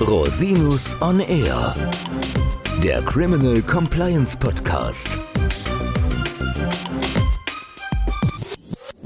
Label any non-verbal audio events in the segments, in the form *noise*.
Rosinus on Air, der Criminal Compliance Podcast.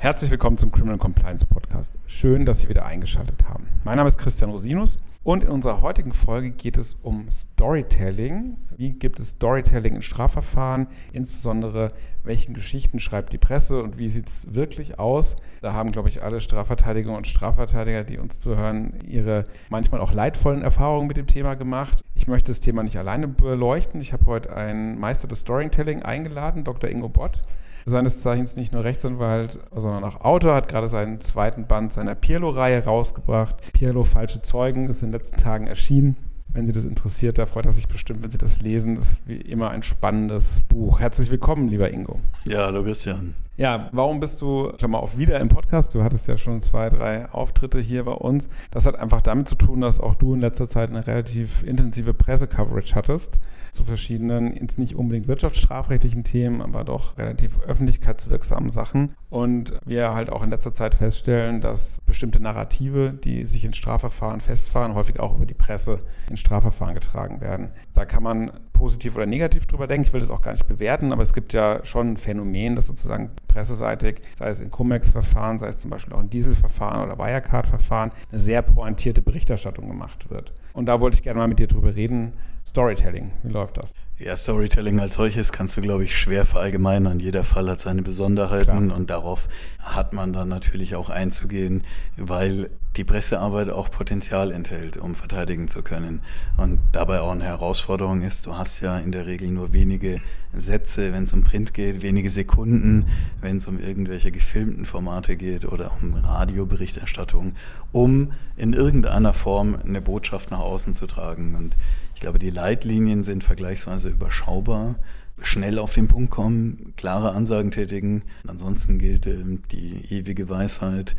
Herzlich willkommen zum Criminal Compliance Podcast. Schön, dass Sie wieder eingeschaltet haben. Mein Name ist Christian Rosinus und in unserer heutigen Folge geht es um Storytelling. Wie gibt es Storytelling in Strafverfahren? Insbesondere, welchen Geschichten schreibt die Presse und wie sieht es wirklich aus? Da haben, glaube ich, alle Strafverteidiger und Strafverteidiger, die uns zuhören, ihre manchmal auch leidvollen Erfahrungen mit dem Thema gemacht. Ich möchte das Thema nicht alleine beleuchten. Ich habe heute einen Meister des Storytelling eingeladen, Dr. Ingo Bott seines Zeichens nicht nur Rechtsanwalt, sondern auch Autor, hat gerade seinen zweiten Band seiner Pirlo-Reihe rausgebracht. Pirlo Falsche Zeugen ist in den letzten Tagen erschienen. Wenn Sie das interessiert, da freut er sich bestimmt, wenn Sie das lesen. Das ist wie immer ein spannendes Buch. Herzlich willkommen, lieber Ingo. Ja, hallo Christian. Ja, warum bist du, Klammer auf, wieder im Podcast? Du hattest ja schon zwei, drei Auftritte hier bei uns. Das hat einfach damit zu tun, dass auch du in letzter Zeit eine relativ intensive Pressecoverage hattest zu verschiedenen, jetzt nicht unbedingt wirtschaftsstrafrechtlichen Themen, aber doch relativ öffentlichkeitswirksamen Sachen. Und wir halt auch in letzter Zeit feststellen, dass bestimmte Narrative, die sich in Strafverfahren festfahren, häufig auch über die Presse in Strafverfahren getragen werden. Da kann man positiv oder negativ drüber denken. Ich will das auch gar nicht bewerten, aber es gibt ja schon ein Phänomen, dass sozusagen presseseitig, sei es in Cum-Ex-Verfahren, sei es zum Beispiel auch in Diesel-Verfahren oder Wirecard-Verfahren, eine sehr pointierte Berichterstattung gemacht wird. Und da wollte ich gerne mal mit dir drüber reden. Storytelling, wie läuft das? Ja, Storytelling als solches kannst du, glaube ich, schwer verallgemeinern. Jeder Fall hat seine Besonderheiten Klar. und darauf hat man dann natürlich auch einzugehen, weil die Pressearbeit auch Potenzial enthält, um verteidigen zu können. Und dabei auch eine Herausforderung ist, du hast ja in der Regel nur wenige Sätze, wenn es um Print geht, wenige Sekunden, wenn es um irgendwelche gefilmten Formate geht oder um Radioberichterstattung, um in irgendeiner Form eine Botschaft nach außen zu tragen. Und ich glaube, die Leitlinien sind vergleichsweise überschaubar schnell auf den Punkt kommen, klare Ansagen tätigen. Ansonsten gilt äh, die ewige Weisheit,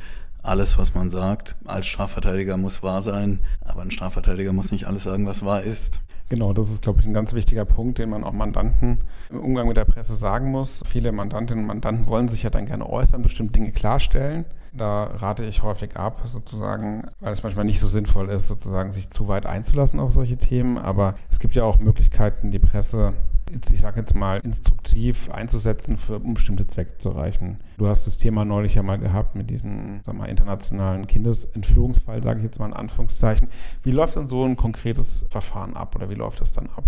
alles, was man sagt, als Strafverteidiger muss wahr sein, aber ein Strafverteidiger muss nicht alles sagen, was wahr ist. Genau, das ist, glaube ich, ein ganz wichtiger Punkt, den man auch Mandanten im Umgang mit der Presse sagen muss. Viele Mandantinnen und Mandanten wollen sich ja dann gerne äußern, bestimmte Dinge klarstellen. Da rate ich häufig ab, sozusagen, weil es manchmal nicht so sinnvoll ist, sozusagen sich zu weit einzulassen auf solche Themen. Aber es gibt ja auch Möglichkeiten, die Presse ich sage jetzt mal, instruktiv einzusetzen, für bestimmte Zwecke zu erreichen. Du hast das Thema neulich ja mal gehabt mit diesem sag mal, internationalen Kindesentführungsfall, sage ich jetzt mal in Anführungszeichen. Wie läuft dann so ein konkretes Verfahren ab oder wie läuft das dann ab?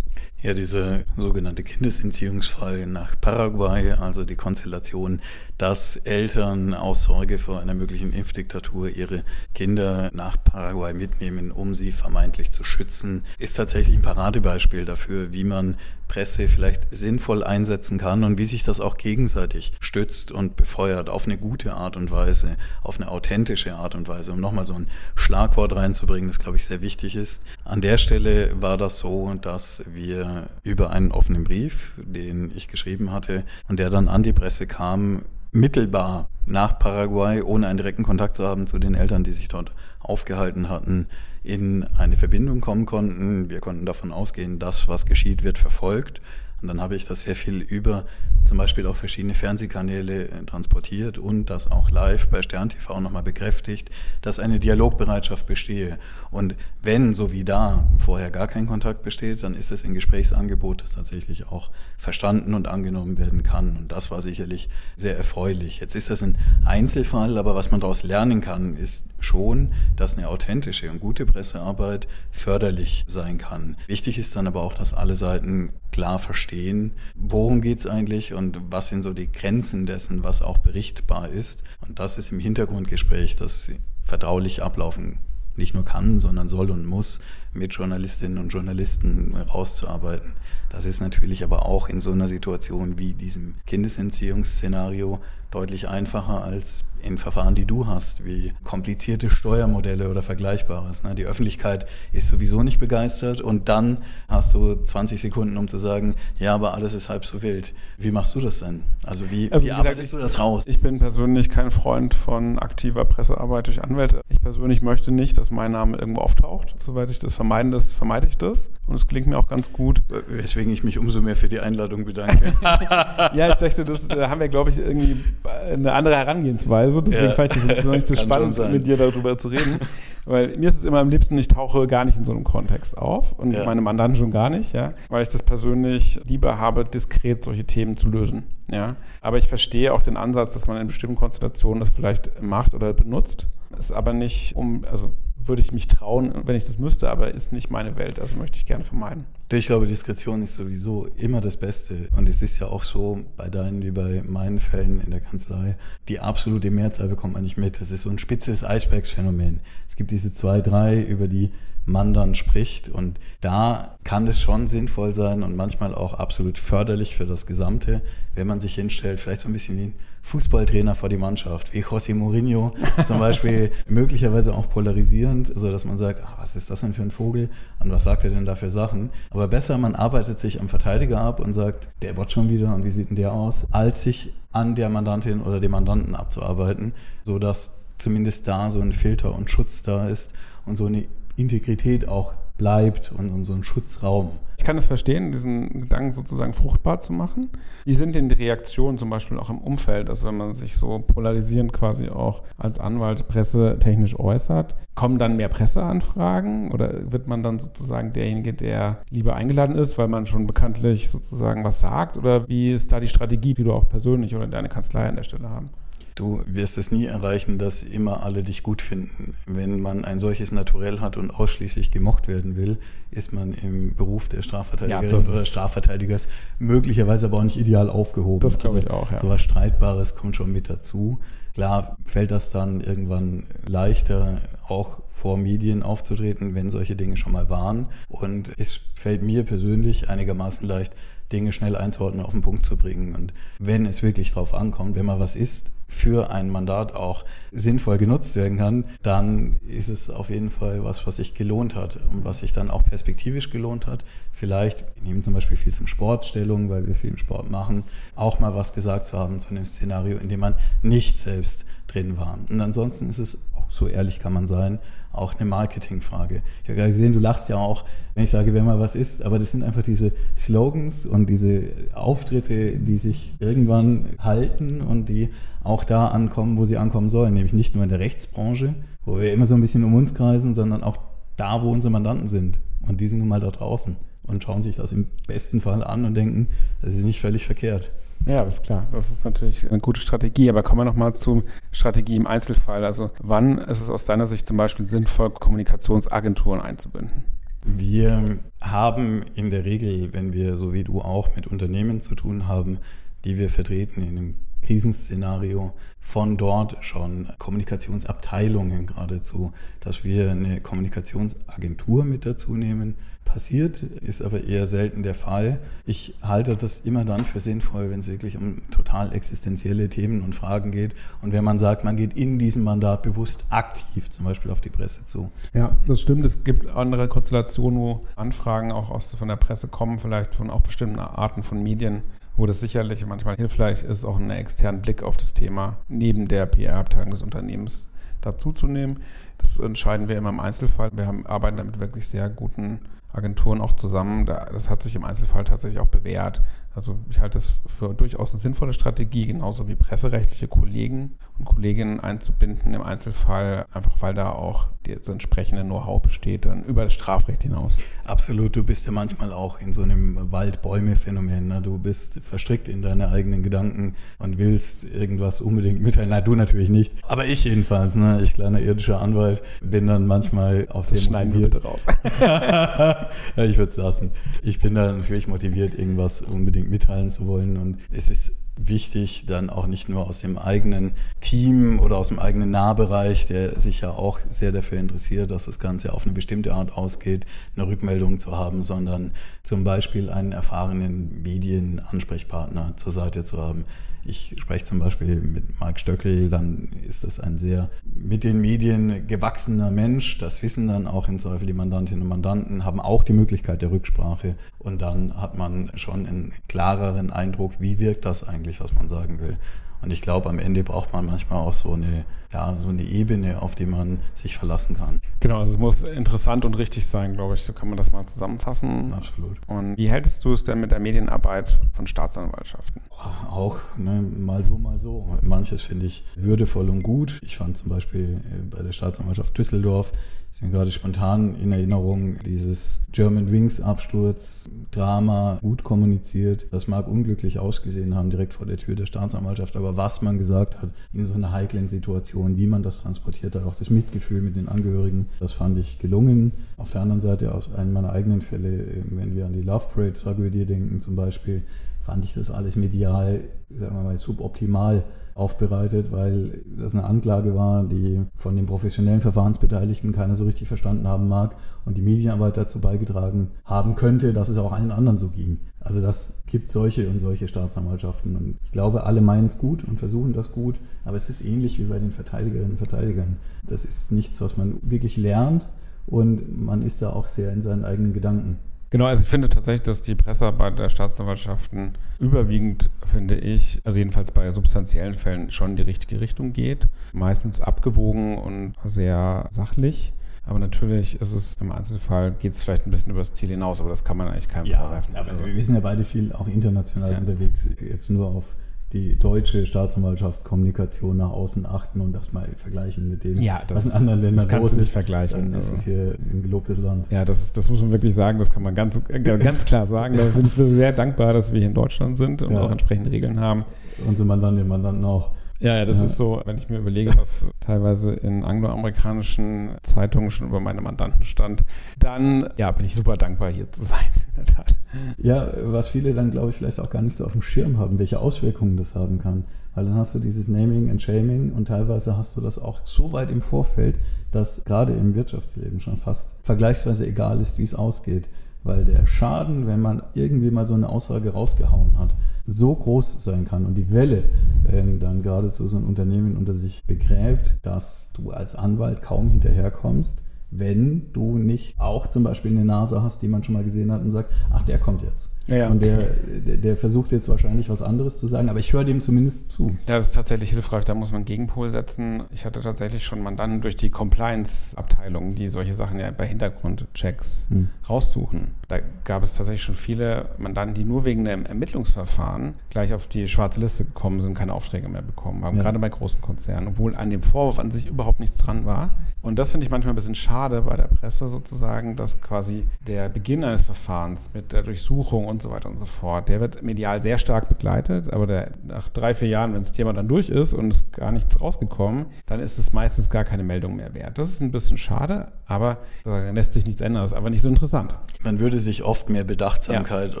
Ja, dieser sogenannte Kindesentziehungsfall nach Paraguay, also die Konstellation, dass Eltern aus Sorge vor einer möglichen Impfdiktatur ihre Kinder nach Paraguay mitnehmen, um sie vermeintlich zu schützen, ist tatsächlich ein Paradebeispiel dafür, wie man Presse vielleicht sinnvoll einsetzen kann und wie sich das auch gegenseitig stützt und befeuert auf eine gute Art und Weise, auf eine authentische Art und Weise, um nochmal so ein Schlagwort reinzubringen, das glaube ich sehr wichtig ist. An der Stelle war das so, dass wir über einen offenen Brief, den ich geschrieben hatte und der dann an die Presse kam, mittelbar nach Paraguay, ohne einen direkten Kontakt zu haben zu den Eltern, die sich dort aufgehalten hatten, in eine Verbindung kommen konnten. Wir konnten davon ausgehen, dass was geschieht, wird verfolgt. Und dann habe ich das sehr viel über zum Beispiel auch verschiedene Fernsehkanäle äh, transportiert und das auch live bei Stern TV nochmal bekräftigt, dass eine Dialogbereitschaft bestehe. Und wenn, so wie da, vorher gar kein Kontakt besteht, dann ist es ein Gesprächsangebot, das tatsächlich auch verstanden und angenommen werden kann. Und das war sicherlich sehr erfreulich. Jetzt ist das ein Einzelfall, aber was man daraus lernen kann, ist schon, dass eine authentische und gute Pressearbeit förderlich sein kann. Wichtig ist dann aber auch, dass alle Seiten klar verstehen, worum geht es eigentlich und was sind so die Grenzen dessen, was auch berichtbar ist. Und das ist im Hintergrundgespräch, das vertraulich ablaufen nicht nur kann, sondern soll und muss, mit Journalistinnen und Journalisten rauszuarbeiten. Das ist natürlich aber auch in so einer Situation wie diesem Kindesentziehungsszenario deutlich einfacher als in Verfahren, die du hast, wie komplizierte Steuermodelle oder Vergleichbares. Ne? Die Öffentlichkeit ist sowieso nicht begeistert und dann hast du 20 Sekunden, um zu sagen, ja, aber alles ist halb so wild. Wie machst du das denn? Also wie, also, wie, wie arbeitest gesagt, du das raus? Ich bin persönlich kein Freund von aktiver Pressearbeit durch Anwälte. Ich persönlich möchte nicht, dass mein Name irgendwo auftaucht. Soweit ich das vermeiden das, vermeide ich das. Und es klingt mir auch ganz gut. Weswegen ich mich umso mehr für die Einladung bedanke. *laughs* ja, ich dachte, das haben wir, glaube ich, irgendwie eine andere Herangehensweise. Deswegen ja. fand ich das noch nicht so *laughs* spannend, mit dir darüber zu reden. Weil mir ist es immer am liebsten, ich tauche gar nicht in so einem Kontext auf und ja. meine Mandanten schon gar nicht, ja, weil ich das persönlich lieber habe, diskret solche Themen zu lösen. Ja. Aber ich verstehe auch den Ansatz, dass man in bestimmten Konstellationen das vielleicht macht oder benutzt. Ist aber nicht um, also würde ich mich trauen, wenn ich das müsste, aber ist nicht meine Welt, also möchte ich gerne vermeiden. Ich glaube, Diskretion ist sowieso immer das Beste. Und es ist ja auch so bei deinen wie bei meinen Fällen in der Kanzlei, die absolute Mehrzahl bekommt man nicht mit. Das ist so ein spitzes Eisbergsphänomen. Es gibt diese zwei, drei, über die man dann spricht. Und da kann es schon sinnvoll sein und manchmal auch absolut förderlich für das Gesamte, wenn man sich hinstellt, vielleicht so ein bisschen wie Fußballtrainer vor die Mannschaft, wie José Mourinho zum Beispiel, *laughs* möglicherweise auch polarisierend, so dass man sagt, ah, was ist das denn für ein Vogel und was sagt er denn da für Sachen? Aber besser, man arbeitet sich am Verteidiger ab und sagt, der bot schon wieder und wie sieht denn der aus, als sich an der Mandantin oder dem Mandanten abzuarbeiten, so dass zumindest da so ein Filter und Schutz da ist und so eine Integrität auch bleibt und, ein Schutzraum. Ich kann es verstehen, diesen Gedanken sozusagen fruchtbar zu machen. Wie sind denn die Reaktionen zum Beispiel auch im Umfeld, also wenn man sich so polarisierend quasi auch als Anwalt pressetechnisch äußert? Kommen dann mehr Presseanfragen oder wird man dann sozusagen derjenige, der lieber eingeladen ist, weil man schon bekanntlich sozusagen was sagt? Oder wie ist da die Strategie, die du auch persönlich oder deine Kanzlei an der Stelle haben? Du wirst es nie erreichen, dass immer alle dich gut finden. Wenn man ein solches Naturell hat und ausschließlich gemocht werden will, ist man im Beruf der Strafverteidigerin ja, oder Strafverteidigers möglicherweise aber auch nicht ideal aufgehoben. Das glaube ich also, auch, ja. So was Streitbares kommt schon mit dazu. Klar fällt das dann irgendwann leichter, auch vor Medien aufzutreten, wenn solche Dinge schon mal waren. Und es fällt mir persönlich einigermaßen leicht, Dinge schnell einzuordnen, auf den Punkt zu bringen. Und wenn es wirklich drauf ankommt, wenn mal was ist, für ein Mandat auch sinnvoll genutzt werden kann, dann ist es auf jeden Fall was, was sich gelohnt hat und was sich dann auch perspektivisch gelohnt hat. Vielleicht, wir nehmen zum Beispiel viel zum Sport Stellung, weil wir viel Sport machen, auch mal was gesagt zu haben zu einem Szenario, in dem man nicht selbst drin war. Und ansonsten ist es, so ehrlich kann man sein, auch eine Marketingfrage. Ich habe gerade gesehen, du lachst ja auch, wenn ich sage, wer mal was ist, aber das sind einfach diese Slogans und diese Auftritte, die sich irgendwann halten und die auch da ankommen, wo sie ankommen sollen, nämlich nicht nur in der Rechtsbranche, wo wir immer so ein bisschen um uns kreisen, sondern auch da, wo unsere Mandanten sind. Und die sind nun mal da draußen und schauen sich das im besten Fall an und denken, das ist nicht völlig verkehrt. Ja, ist klar. Das ist natürlich eine gute Strategie. Aber kommen wir nochmal zur Strategie im Einzelfall. Also wann ist es aus deiner Sicht zum Beispiel sinnvoll, Kommunikationsagenturen einzubinden? Wir haben in der Regel, wenn wir so wie du auch mit Unternehmen zu tun haben, die wir vertreten in einem Krisenszenario, von dort schon Kommunikationsabteilungen geradezu, dass wir eine Kommunikationsagentur mit dazu nehmen, passiert, ist aber eher selten der Fall. Ich halte das immer dann für sinnvoll, wenn es wirklich um total existenzielle Themen und Fragen geht und wenn man sagt, man geht in diesem Mandat bewusst aktiv zum Beispiel auf die Presse zu. Ja, das stimmt. Es gibt andere Konstellationen, wo Anfragen auch aus, von der Presse kommen, vielleicht von auch bestimmten Arten von Medien wo das sicherlich manchmal hilfreich ist, auch einen externen Blick auf das Thema neben der PR-Abteilung des Unternehmens dazuzunehmen. Das entscheiden wir immer im Einzelfall. Wir haben, arbeiten damit wirklich sehr guten Agenturen auch zusammen. Das hat sich im Einzelfall tatsächlich auch bewährt. Also ich halte es für durchaus eine sinnvolle Strategie, genauso wie presserechtliche Kollegen und Kolleginnen einzubinden im Einzelfall, einfach weil da auch das entsprechende Know-how besteht, dann über das Strafrecht hinaus. Absolut, du bist ja manchmal auch in so einem Wald-Bäume-Phänomen. Ne? Du bist verstrickt in deine eigenen Gedanken und willst irgendwas unbedingt mitteilen. Na, du natürlich nicht. Aber ich jedenfalls, ne? ich kleiner irdischer Anwalt, bin dann manchmal auch sehr das motiviert. Wir bitte raus. *laughs* ja, ich würde es lassen. Ich bin da natürlich motiviert, irgendwas unbedingt unbedingt mitteilen zu wollen. Und es ist wichtig, dann auch nicht nur aus dem eigenen Team oder aus dem eigenen Nahbereich, der sich ja auch sehr dafür interessiert, dass das Ganze auf eine bestimmte Art ausgeht, eine Rückmeldung zu haben, sondern zum Beispiel einen erfahrenen Medienansprechpartner zur Seite zu haben, ich spreche zum Beispiel mit Marc Stöckel, dann ist das ein sehr mit den Medien gewachsener Mensch. Das wissen dann auch in Zweifel die Mandantinnen und Mandanten, haben auch die Möglichkeit der Rücksprache. Und dann hat man schon einen klareren Eindruck, wie wirkt das eigentlich, was man sagen will. Und ich glaube, am Ende braucht man manchmal auch so eine ja, so eine Ebene, auf die man sich verlassen kann. Genau, also es muss interessant und richtig sein, glaube ich. So kann man das mal zusammenfassen. Absolut. Und wie hältst du es denn mit der Medienarbeit von Staatsanwaltschaften? Auch ne, mal so, mal so. Manches finde ich würdevoll und gut. Ich fand zum Beispiel äh, bei der Staatsanwaltschaft Düsseldorf ist mir gerade spontan in Erinnerung, dieses German Wings Absturz, Drama, gut kommuniziert. Das mag unglücklich ausgesehen haben, direkt vor der Tür der Staatsanwaltschaft, aber was man gesagt hat in so einer heiklen Situation, wie man das transportiert hat, auch das Mitgefühl mit den Angehörigen, das fand ich gelungen. Auf der anderen Seite, aus einem meiner eigenen Fälle, wenn wir an die Love Parade-Tragödie denken zum Beispiel, fand ich das alles medial, sagen wir mal, suboptimal aufbereitet, weil das eine Anklage war, die von den professionellen Verfahrensbeteiligten keiner so richtig verstanden haben mag und die Medienarbeit dazu beigetragen haben könnte, dass es auch allen anderen so ging. Also das gibt solche und solche Staatsanwaltschaften und ich glaube, alle meinen es gut und versuchen das gut, aber es ist ähnlich wie bei den Verteidigerinnen und Verteidigern. Das ist nichts, was man wirklich lernt und man ist da auch sehr in seinen eigenen Gedanken. Genau, also ich finde tatsächlich, dass die Pressearbeit der Staatsanwaltschaften überwiegend, finde ich, also jedenfalls bei substanziellen Fällen schon in die richtige Richtung geht. Meistens abgewogen und sehr sachlich. Aber natürlich ist es im Einzelfall, geht es vielleicht ein bisschen über das Ziel hinaus, aber das kann man eigentlich keinem ja, vorwerfen. Aber also, wir sind ja beide viel auch international ja. unterwegs, jetzt nur auf die deutsche Staatsanwaltschaftskommunikation nach außen achten und das mal vergleichen mit dem, ja, das, was in anderen Ländern das los ist. Nicht vergleichen, dann ist es hier ein gelobtes Land. Ja, das, ist, das muss man wirklich sagen, das kann man ganz, ganz klar sagen. Da bin ich sehr dankbar, dass wir hier in Deutschland sind und ja. auch entsprechende Regeln haben. Unsere Mandantinnen und Mandanten auch. Ja, ja, das ja. ist so, wenn ich mir überlege, was teilweise in angloamerikanischen Zeitungen schon über meine Mandanten stand, dann ja, bin ich super dankbar, hier zu sein, in der Tat. Ja, was viele dann, glaube ich, vielleicht auch gar nicht so auf dem Schirm haben, welche Auswirkungen das haben kann. Weil dann hast du dieses Naming and Shaming und teilweise hast du das auch so weit im Vorfeld, dass gerade im Wirtschaftsleben schon fast vergleichsweise egal ist, wie es ausgeht. Weil der Schaden, wenn man irgendwie mal so eine Aussage rausgehauen hat, so groß sein kann und die Welle dann geradezu so ein Unternehmen unter sich begräbt, dass du als Anwalt kaum hinterherkommst, wenn du nicht auch zum Beispiel eine Nase hast, die man schon mal gesehen hat und sagt, ach, der kommt jetzt. Ja, und der, der, der, versucht jetzt wahrscheinlich was anderes zu sagen, aber ich höre dem zumindest zu. Ja, das ist tatsächlich hilfreich, da muss man Gegenpol setzen. Ich hatte tatsächlich schon Mandanten durch die Compliance-Abteilung, die solche Sachen ja bei Hintergrundchecks hm. raussuchen. Da gab es tatsächlich schon viele Mandanten, die nur wegen einem Ermittlungsverfahren gleich auf die schwarze Liste gekommen sind, keine Aufträge mehr bekommen haben, ja. gerade bei großen Konzernen, obwohl an dem Vorwurf an sich überhaupt nichts dran war. Und das finde ich manchmal ein bisschen schade bei der Presse sozusagen, dass quasi der Beginn eines Verfahrens mit der Durchsuchung und so weiter und so fort, der wird medial sehr stark begleitet, aber der, nach drei, vier Jahren, wenn das Thema dann durch ist und es gar nichts rausgekommen, dann ist es meistens gar keine Meldung mehr wert. Das ist ein bisschen schade, aber da lässt sich nichts ändern, das ist aber nicht so interessant. Man würde sich oft mehr Bedachtsamkeit ja.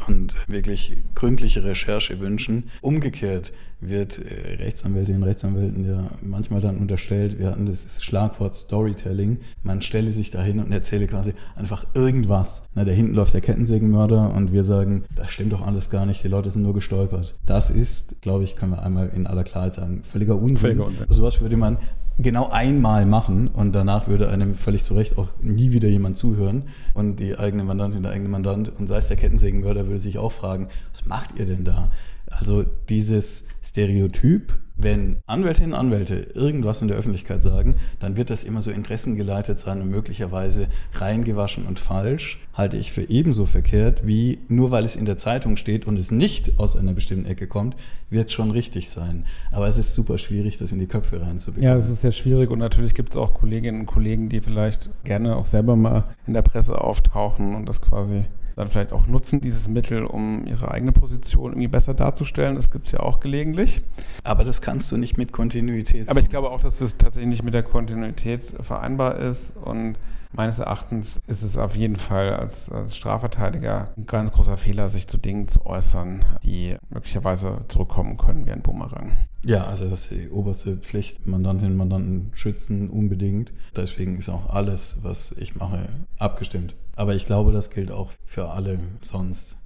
und wirklich gründliche Recherche wünschen. Umgekehrt, wird äh, Rechtsanwältinnen und Rechtsanwälten ja manchmal dann unterstellt, wir hatten das Schlagwort Storytelling, man stelle sich dahin und erzähle quasi einfach irgendwas. Na, da hinten läuft der Kettensägenmörder und wir sagen, das stimmt doch alles gar nicht, die Leute sind nur gestolpert. Das ist, glaube ich, können wir einmal in aller Klarheit sagen, völliger Unsinn. Völliger Unsinn. Sowas würde man genau einmal machen und danach würde einem völlig zu Recht auch nie wieder jemand zuhören und die eigene Mandantin, der eigene Mandant und sei es der Kettensägenmörder würde sich auch fragen, was macht ihr denn da? Also dieses Stereotyp, wenn Anwältinnen und Anwälte irgendwas in der Öffentlichkeit sagen, dann wird das immer so interessengeleitet sein und möglicherweise reingewaschen und falsch, halte ich für ebenso verkehrt, wie nur weil es in der Zeitung steht und es nicht aus einer bestimmten Ecke kommt, wird schon richtig sein. Aber es ist super schwierig, das in die Köpfe reinzubekommen. Ja, es ist sehr schwierig und natürlich gibt es auch Kolleginnen und Kollegen, die vielleicht gerne auch selber mal in der Presse auftauchen und das quasi dann vielleicht auch nutzen, dieses Mittel, um ihre eigene Position irgendwie besser darzustellen. Das gibt es ja auch gelegentlich. Aber das kannst du nicht mit Kontinuität. Aber ich glaube auch, dass es tatsächlich nicht mit der Kontinuität vereinbar ist und Meines Erachtens ist es auf jeden Fall als, als, Strafverteidiger ein ganz großer Fehler, sich zu Dingen zu äußern, die möglicherweise zurückkommen können wie ein Bumerang. Ja, also das ist die oberste Pflicht, Mandantinnen und Mandanten schützen unbedingt. Deswegen ist auch alles, was ich mache, abgestimmt. Aber ich glaube, das gilt auch für alle sonst.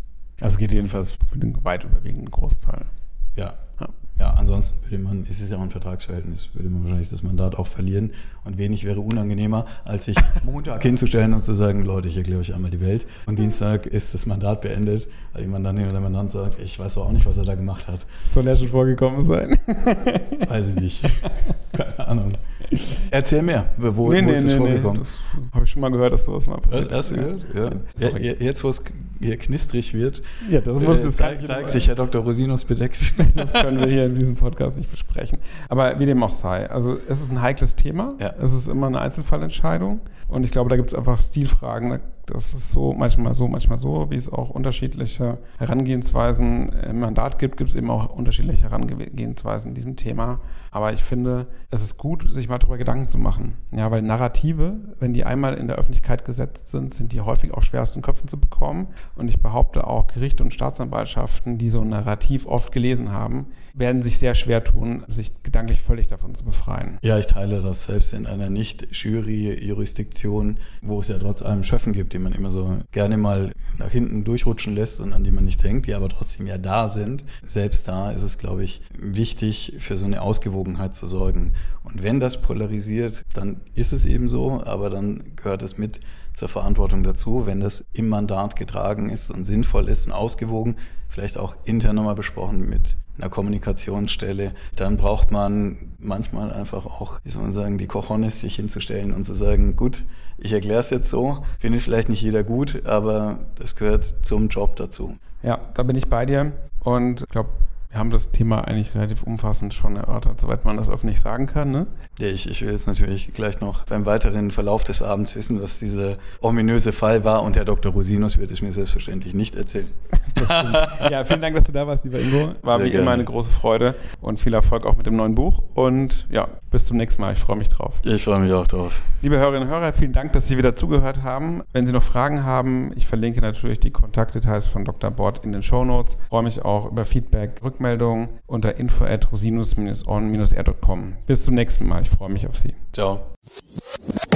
Also es geht jedenfalls für den weit überwiegenden Großteil. Ja. ja. Ja, ansonsten würde man, es ist ja auch ein Vertragsverhältnis, würde man wahrscheinlich das Mandat auch verlieren. Und wenig wäre unangenehmer, als sich *laughs* Montag hinzustellen und zu sagen, Leute, ich erkläre euch einmal die Welt. Und Dienstag ist das Mandat beendet, weil die Mandantin oder der Mandant sagt, ich weiß auch nicht, was er da gemacht hat. Soll ja schon vorgekommen sein? Weiß ich nicht. *laughs* Keine Ahnung. Erzähl mehr. Wo, nee, wo nee, ist es nee, vorgekommen? Nee, das habe ich schon mal gehört, dass sowas mal passiert. Hast du gehört? Ja. ja. Jetzt, wo es hier knistrig wird, ja, das muss, das äh, zeigt, zeigt sich Herr Dr. Rosinus bedeckt. *laughs* Das können wir hier in diesem Podcast nicht besprechen. Aber wie dem auch sei, also es ist ein heikles Thema. Ja. Es ist immer eine Einzelfallentscheidung. Und ich glaube, da gibt es einfach Stilfragen. Das ist so, manchmal so, manchmal so, wie es auch unterschiedliche Herangehensweisen im Mandat gibt, gibt es eben auch unterschiedliche Herangehensweisen in diesem Thema. Aber ich finde, es ist gut, sich mal darüber Gedanken zu machen. Ja, weil Narrative, wenn die einmal in der Öffentlichkeit gesetzt sind, sind die häufig auch schwer aus den Köpfen zu bekommen. Und ich behaupte auch, Gerichte und Staatsanwaltschaften, die so ein Narrativ oft gelesen haben, werden sich sehr schwer tun, sich gedanklich völlig davon zu befreien. Ja, ich teile das selbst in einer Nicht-Jury-Jurisdiktion, wo es ja trotz allem Schöffen gibt, die man immer so gerne mal nach hinten durchrutschen lässt und an die man nicht denkt, die aber trotzdem ja da sind. Selbst da ist es, glaube ich, wichtig, für so eine Ausgewogenheit zu sorgen. Und wenn das polarisiert, dann ist es eben so, aber dann gehört es mit zur Verantwortung dazu, wenn das im Mandat getragen ist und sinnvoll ist und ausgewogen, vielleicht auch intern nochmal besprochen mit einer Kommunikationsstelle, dann braucht man manchmal einfach auch, wie soll man sagen, die Cojones, sich hinzustellen und zu sagen, gut, ich erkläre es jetzt so, findet vielleicht nicht jeder gut, aber das gehört zum Job dazu. Ja, da bin ich bei dir und ich glaube, wir haben das Thema eigentlich relativ umfassend schon erörtert, soweit man das öffentlich sagen kann. Ne? Ja, ich, ich will jetzt natürlich gleich noch beim weiteren Verlauf des Abends wissen, was dieser ominöse Fall war und Herr Dr. Rosinus wird es mir selbstverständlich nicht erzählen. *laughs* ja, vielen Dank, dass du da warst, lieber Ingo. War Sehr wie gerne. immer eine große Freude und viel Erfolg auch mit dem neuen Buch und ja, bis zum nächsten Mal. Ich freue mich drauf. Ich freue mich auch drauf. Liebe Hörerinnen und Hörer, vielen Dank, dass Sie wieder zugehört haben. Wenn Sie noch Fragen haben, ich verlinke natürlich die Kontaktdetails von Dr. Bord in den Show Notes. Ich freue mich auch über Feedback, Rückmeldungen Rückmeldung unter info at rosinus-on-r.com. Bis zum nächsten Mal. Ich freue mich auf Sie. Ciao.